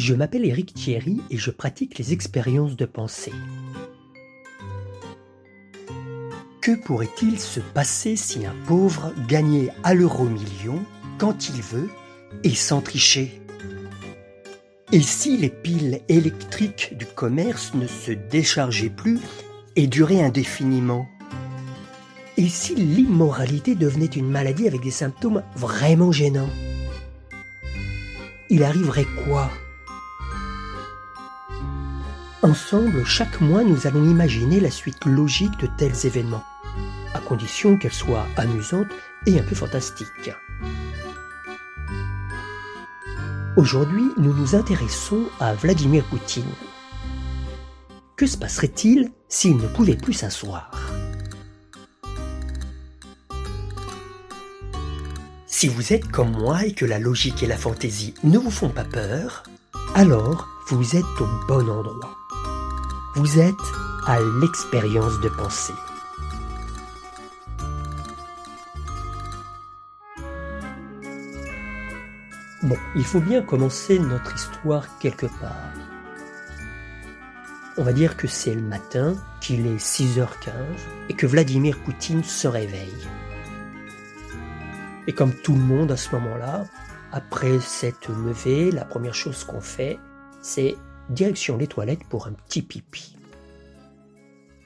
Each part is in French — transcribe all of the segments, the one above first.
Je m'appelle Éric Thierry et je pratique les expériences de pensée. Que pourrait-il se passer si un pauvre gagnait à l'euro million quand il veut et sans tricher? Et si les piles électriques du commerce ne se déchargeaient plus et duraient indéfiniment? Et si l'immoralité devenait une maladie avec des symptômes vraiment gênants? Il arriverait quoi? Ensemble, chaque mois, nous allons imaginer la suite logique de tels événements, à condition qu'elle soit amusante et un peu fantastique. Aujourd'hui, nous nous intéressons à Vladimir Poutine. Que se passerait-il s'il ne pouvait plus s'asseoir? Si vous êtes comme moi et que la logique et la fantaisie ne vous font pas peur, alors vous êtes au bon endroit. Vous êtes à l'expérience de pensée. Bon, il faut bien commencer notre histoire quelque part. On va dire que c'est le matin, qu'il est 6h15 et que Vladimir Poutine se réveille. Et comme tout le monde à ce moment-là, après cette levée, la première chose qu'on fait, c'est direction les toilettes pour un petit pipi.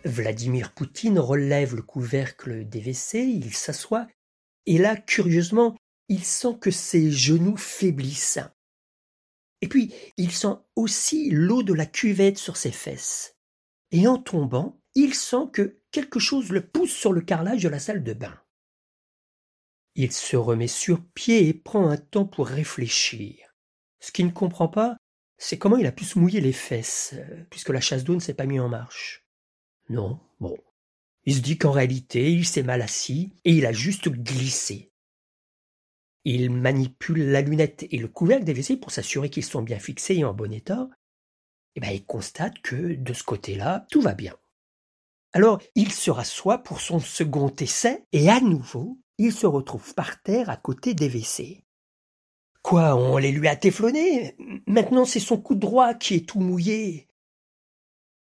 Vladimir Poutine relève le couvercle des WC, il s'assoit, et là, curieusement, il sent que ses genoux faiblissent. Et puis, il sent aussi l'eau de la cuvette sur ses fesses. Et en tombant, il sent que quelque chose le pousse sur le carrelage de la salle de bain. Il se remet sur pied et prend un temps pour réfléchir. Ce qu'il ne comprend pas, c'est comment il a pu se mouiller les fesses, euh, puisque la chasse d'eau ne s'est pas mise en marche. Non, bon. Il se dit qu'en réalité, il s'est mal assis et il a juste glissé. Il manipule la lunette et le couvercle des WC pour s'assurer qu'ils sont bien fixés et en bon état. Et ben, il constate que de ce côté-là, tout va bien. Alors, il se rassoit pour son second essai et à nouveau, il se retrouve par terre à côté des WC. Quoi, on les lui a téflonnés Maintenant c'est son coup de droit qui est tout mouillé.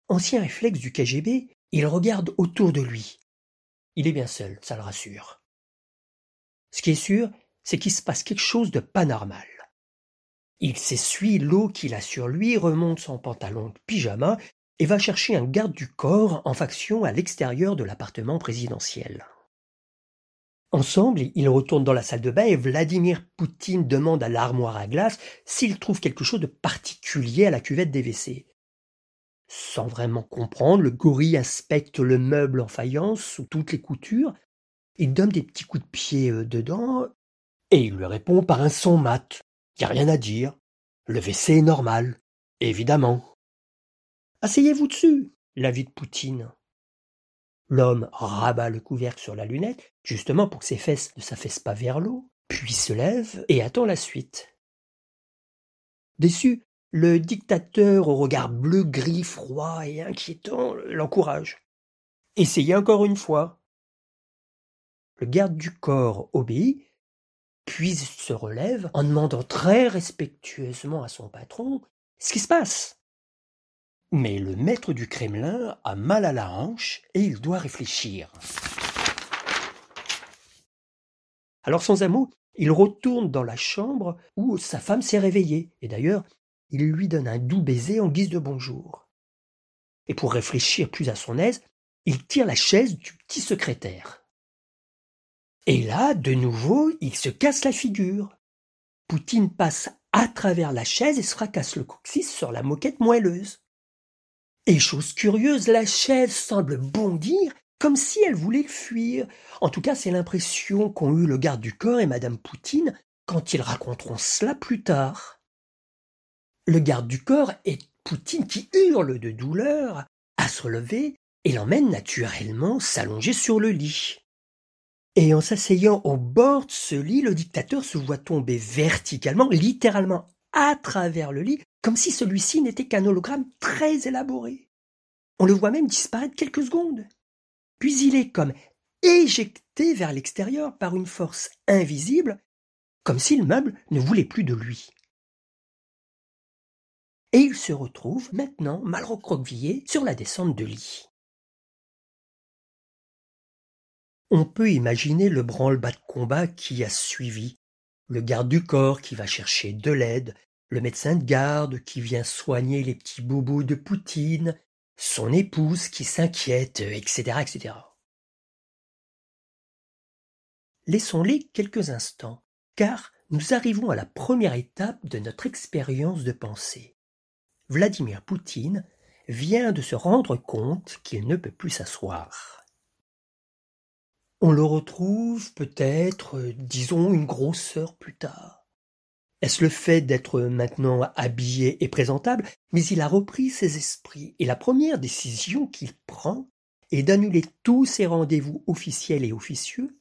Ancien réflexe du KGB, il regarde autour de lui. Il est bien seul, ça le rassure. Ce qui est sûr, c'est qu'il se passe quelque chose de pas normal. Il s'essuie l'eau qu'il a sur lui, remonte son pantalon de pyjama et va chercher un garde du corps en faction à l'extérieur de l'appartement présidentiel. Ensemble, ils retournent dans la salle de bain et Vladimir Poutine demande à l'armoire à glace s'il trouve quelque chose de particulier à la cuvette des WC. Sans vraiment comprendre, le gorille inspecte le meuble en faïence sous toutes les coutures, il donne des petits coups de pied euh, dedans, et il lui répond par un son mat. Y a rien à dire. Le WC est normal. Évidemment. Asseyez-vous dessus, l'avis de Poutine. L'homme rabat le couvercle sur la lunette, justement pour que ses fesses ne s'affaissent pas vers l'eau, puis se lève et attend la suite. Déçu, le dictateur au regard bleu, gris, froid et inquiétant l'encourage. Essayez encore une fois. Le garde du corps obéit, puis se relève en demandant très respectueusement à son patron ce qui se passe? Mais le maître du Kremlin a mal à la hanche et il doit réfléchir. Alors sans un mot, il retourne dans la chambre où sa femme s'est réveillée, et d'ailleurs, il lui donne un doux baiser en guise de bonjour. Et pour réfléchir plus à son aise, il tire la chaise du petit secrétaire. Et là, de nouveau, il se casse la figure. Poutine passe à travers la chaise et se fracasse le coccyx sur la moquette moelleuse. Et chose curieuse, la chaise semble bondir comme si elle voulait fuir. En tout cas, c'est l'impression qu'ont eu le garde du corps et madame Poutine quand ils raconteront cela plus tard. Le garde du corps est Poutine qui hurle de douleur à se relever et l'emmène naturellement s'allonger sur le lit. Et en s'asseyant au bord de ce lit, le dictateur se voit tomber verticalement, littéralement à travers le lit, comme si celui-ci n'était qu'un hologramme très élaboré. On le voit même disparaître quelques secondes. Puis il est comme éjecté vers l'extérieur par une force invisible, comme si le meuble ne voulait plus de lui. et il se retrouve maintenant mal recroquevillé sur la descente de lit. On peut imaginer le branle-bas de combat qui a suivi, le garde du corps qui va chercher de l'aide, le médecin de garde qui vient soigner les petits bobos de Poutine, son épouse qui s'inquiète, etc., etc. Laissons-les quelques instants, car nous arrivons à la première étape de notre expérience de pensée. Vladimir Poutine vient de se rendre compte qu'il ne peut plus s'asseoir. On le retrouve peut-être, disons, une grosse heure plus tard. Est-ce le fait d'être maintenant habillé et présentable Mais il a repris ses esprits, et la première décision qu'il prend est d'annuler tous ses rendez-vous officiels et officieux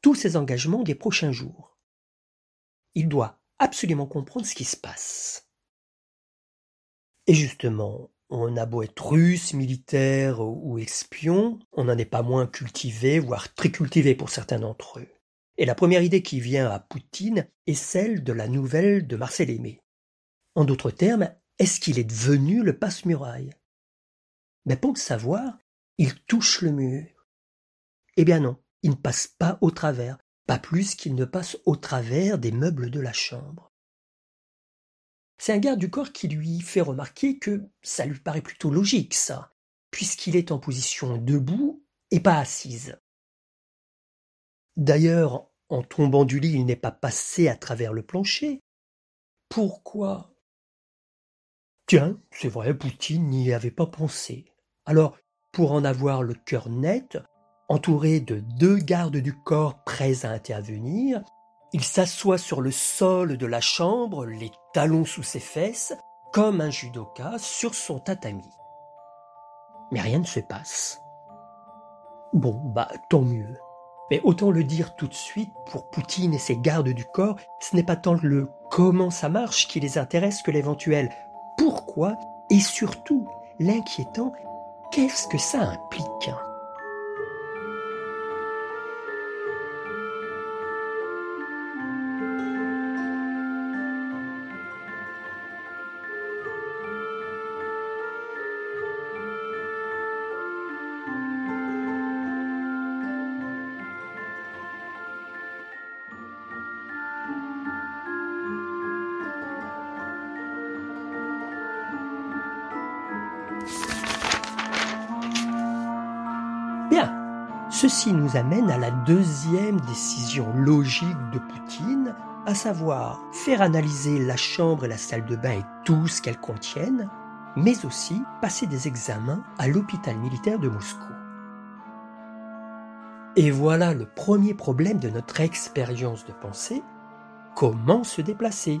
tous ses engagements des prochains jours. Il doit absolument comprendre ce qui se passe. Et justement, on a beau être russe, militaire ou espion, on n'en est pas moins cultivé, voire très cultivé pour certains d'entre eux. Et la première idée qui vient à Poutine est celle de la nouvelle de Marcel Aimé. En d'autres termes, est-ce qu'il est devenu le passe-muraille? Mais pour le savoir, il touche le mur. Eh bien non, il ne passe pas au travers, pas plus qu'il ne passe au travers des meubles de la chambre. C'est un garde du corps qui lui fait remarquer que ça lui paraît plutôt logique, ça, puisqu'il est en position debout et pas assise. D'ailleurs, en tombant du lit, il n'est pas passé à travers le plancher. Pourquoi? Tiens, c'est vrai, Poutine n'y avait pas pensé. Alors, pour en avoir le cœur net, Entouré de deux gardes du corps prêts à intervenir, il s'assoit sur le sol de la chambre, les talons sous ses fesses, comme un judoka sur son tatami. Mais rien ne se passe. Bon, bah tant mieux. Mais autant le dire tout de suite, pour Poutine et ses gardes du corps, ce n'est pas tant le comment ça marche qui les intéresse que l'éventuel pourquoi et surtout l'inquiétant qu'est-ce que ça implique? Ceci nous amène à la deuxième décision logique de Poutine, à savoir faire analyser la chambre et la salle de bain et tout ce qu'elles contiennent, mais aussi passer des examens à l'hôpital militaire de Moscou. Et voilà le premier problème de notre expérience de pensée, comment se déplacer?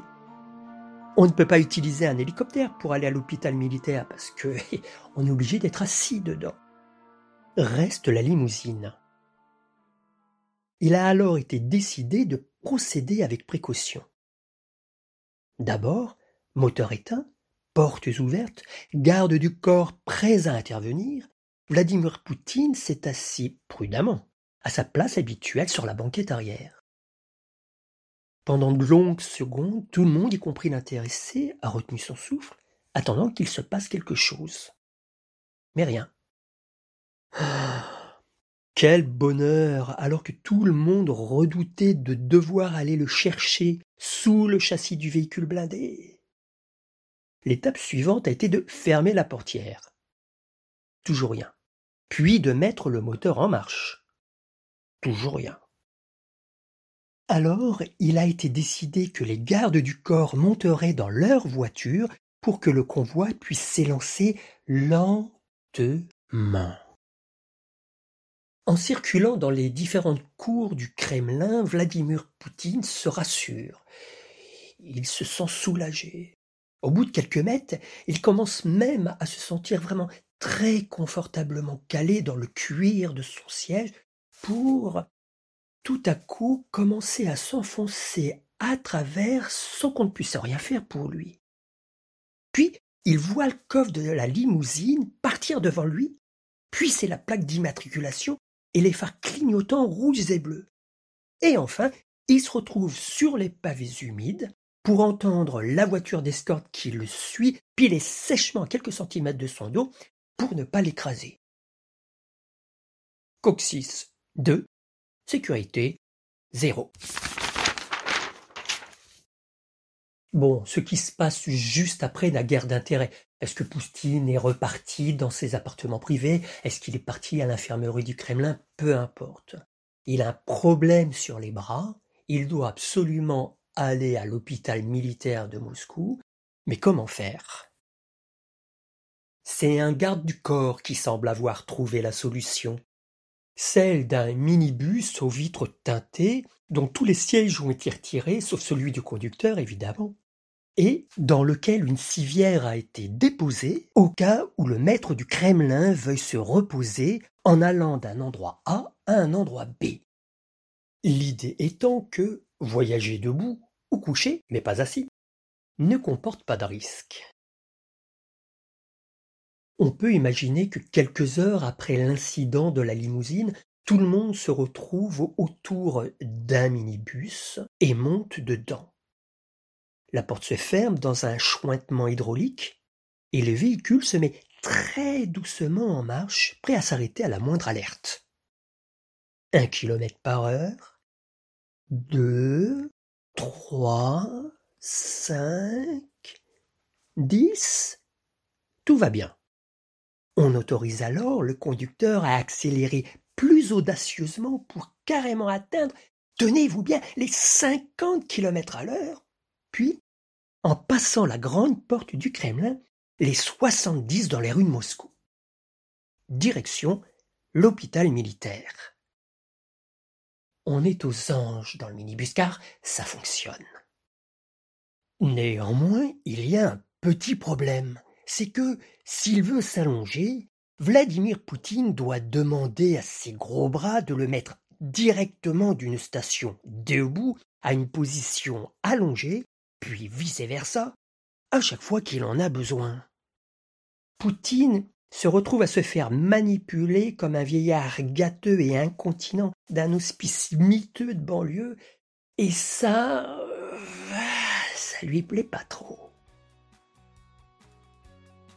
On ne peut pas utiliser un hélicoptère pour aller à l'hôpital militaire parce que on est obligé d'être assis dedans reste la limousine. Il a alors été décidé de procéder avec précaution. D'abord, moteur éteint, portes ouvertes, garde du corps prêts à intervenir, Vladimir Poutine s'est assis prudemment à sa place habituelle sur la banquette arrière. Pendant de longues secondes, tout le monde, y compris l'intéressé, a retenu son souffle, attendant qu'il se passe quelque chose. Mais rien. Quel bonheur alors que tout le monde redoutait de devoir aller le chercher sous le châssis du véhicule blindé. L'étape suivante a été de fermer la portière. Toujours rien. Puis de mettre le moteur en marche. Toujours rien. Alors il a été décidé que les gardes du corps monteraient dans leur voiture pour que le convoi puisse s'élancer lentement. En circulant dans les différentes cours du Kremlin, Vladimir Poutine se rassure. Il se sent soulagé. Au bout de quelques mètres, il commence même à se sentir vraiment très confortablement calé dans le cuir de son siège pour tout à coup commencer à s'enfoncer à travers sans qu'on ne puisse rien faire pour lui. Puis il voit le coffre de la limousine partir devant lui, puis c'est la plaque d'immatriculation et les phares clignotants rouges et bleus. Et enfin, il se retrouve sur les pavés humides, pour entendre la voiture d'escorte qui le suit piler sèchement quelques centimètres de son dos pour ne pas l'écraser. Coccyx 2. Sécurité 0. Bon, ce qui se passe juste après la guerre d'intérêt. Est-ce que Poustine est reparti dans ses appartements privés? Est-ce qu'il est parti à l'infirmerie du Kremlin? Peu importe. Il a un problème sur les bras, il doit absolument aller à l'hôpital militaire de Moscou, mais comment faire? C'est un garde du corps qui semble avoir trouvé la solution. Celle d'un minibus aux vitres teintées dont tous les sièges ont été retirés, sauf celui du conducteur évidemment, et dans lequel une civière a été déposée au cas où le maître du Kremlin veuille se reposer en allant d'un endroit A à un endroit B. L'idée étant que voyager debout ou couché, mais pas assis, ne comporte pas de risque. On peut imaginer que quelques heures après l'incident de la limousine, tout le monde se retrouve autour d'un minibus et monte dedans. La porte se ferme dans un chointement hydraulique et le véhicule se met très doucement en marche, prêt à s'arrêter à la moindre alerte. Un kilomètre par heure, deux, trois, cinq, dix, tout va bien. On autorise alors le conducteur à accélérer plus audacieusement pour carrément atteindre, tenez-vous bien, les cinquante kilomètres à l'heure, en passant la grande porte du Kremlin, les soixante-dix dans les rues de Moscou. Direction l'hôpital militaire. On est aux anges dans le minibus car ça fonctionne. Néanmoins, il y a un petit problème. C'est que s'il veut s'allonger, Vladimir Poutine doit demander à ses gros bras de le mettre directement d'une station debout à une position allongée, puis vice-versa, à chaque fois qu'il en a besoin. Poutine se retrouve à se faire manipuler comme un vieillard gâteux et incontinent d'un hospice miteux de banlieue, et ça, euh, ça lui plaît pas trop.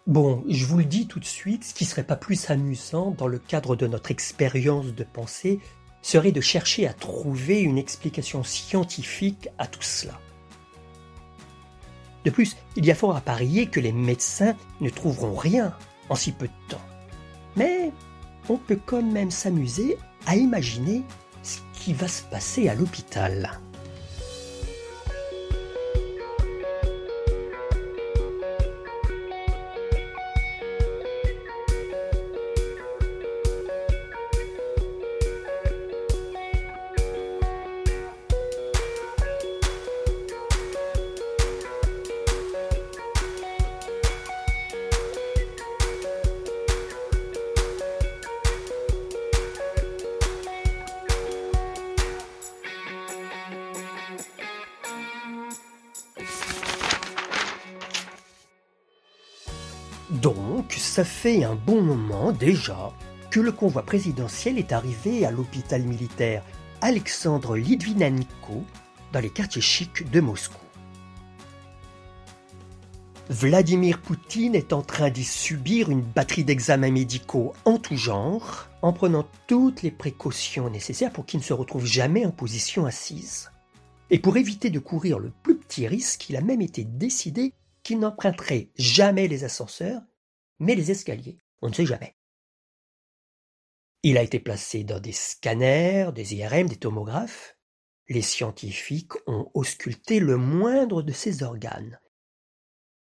Bon, je vous le dis tout de suite, ce qui serait pas plus amusant dans le cadre de notre expérience de pensée serait de chercher à trouver une explication scientifique à tout cela. De plus, il y a fort à parier que les médecins ne trouveront rien en si peu de temps. Mais on peut quand même s'amuser à imaginer ce qui va se passer à l'hôpital. Donc, ça fait un bon moment déjà que le convoi présidentiel est arrivé à l'hôpital militaire Alexandre Litvinenko dans les quartiers chics de Moscou. Vladimir Poutine est en train d'y subir une batterie d'examens médicaux en tout genre, en prenant toutes les précautions nécessaires pour qu'il ne se retrouve jamais en position assise. Et pour éviter de courir le plus petit risque, il a même été décidé qu'il n'emprunterait jamais les ascenseurs, mais les escaliers. On ne sait jamais. Il a été placé dans des scanners, des IRM, des tomographes. Les scientifiques ont ausculté le moindre de ses organes.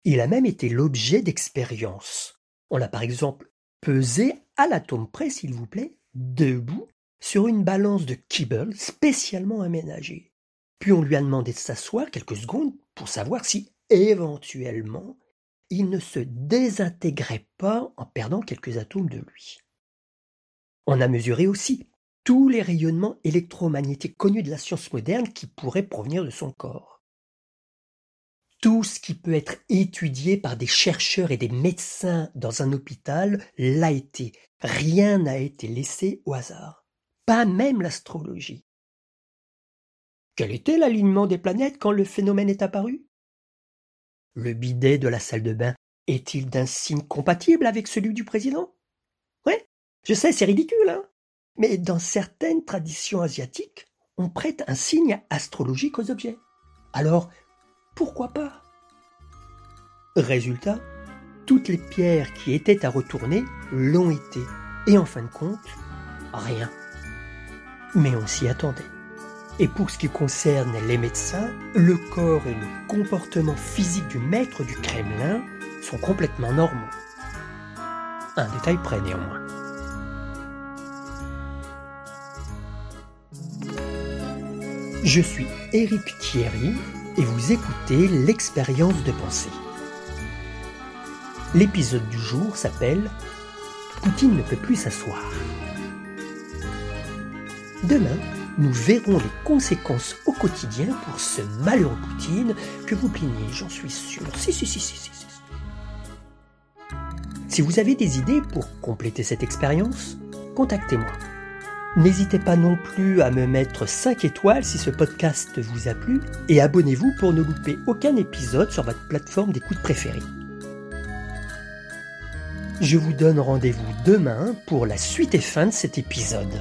Il a même été l'objet d'expériences. On l'a par exemple pesé à l'atome près, s'il vous plaît, debout, sur une balance de Kibble spécialement aménagée. Puis on lui a demandé de s'asseoir quelques secondes pour savoir si éventuellement, il ne se désintégrait pas en perdant quelques atomes de lui. On a mesuré aussi tous les rayonnements électromagnétiques connus de la science moderne qui pourraient provenir de son corps. Tout ce qui peut être étudié par des chercheurs et des médecins dans un hôpital l'a été. Rien n'a été laissé au hasard. Pas même l'astrologie. Quel était l'alignement des planètes quand le phénomène est apparu? Le bidet de la salle de bain est-il d'un signe compatible avec celui du président? Ouais, je sais, c'est ridicule, hein Mais dans certaines traditions asiatiques, on prête un signe astrologique aux objets. Alors, pourquoi pas? Résultat, toutes les pierres qui étaient à retourner l'ont été. Et en fin de compte, rien. Mais on s'y attendait. Et pour ce qui concerne les médecins, le corps et le comportement physique du maître du Kremlin sont complètement normaux. Un détail près néanmoins. Je suis Éric Thierry et vous écoutez l'expérience de pensée. L'épisode du jour s'appelle Poutine ne peut plus s'asseoir. Demain, nous verrons les conséquences au quotidien pour ce malheureux Poutine que vous plaignez, j'en suis sûr. Si, si, si, si, si, si. Si vous avez des idées pour compléter cette expérience, contactez-moi. N'hésitez pas non plus à me mettre 5 étoiles si ce podcast vous a plu et abonnez-vous pour ne louper aucun épisode sur votre plateforme d'écoute préférée. Je vous donne rendez-vous demain pour la suite et fin de cet épisode.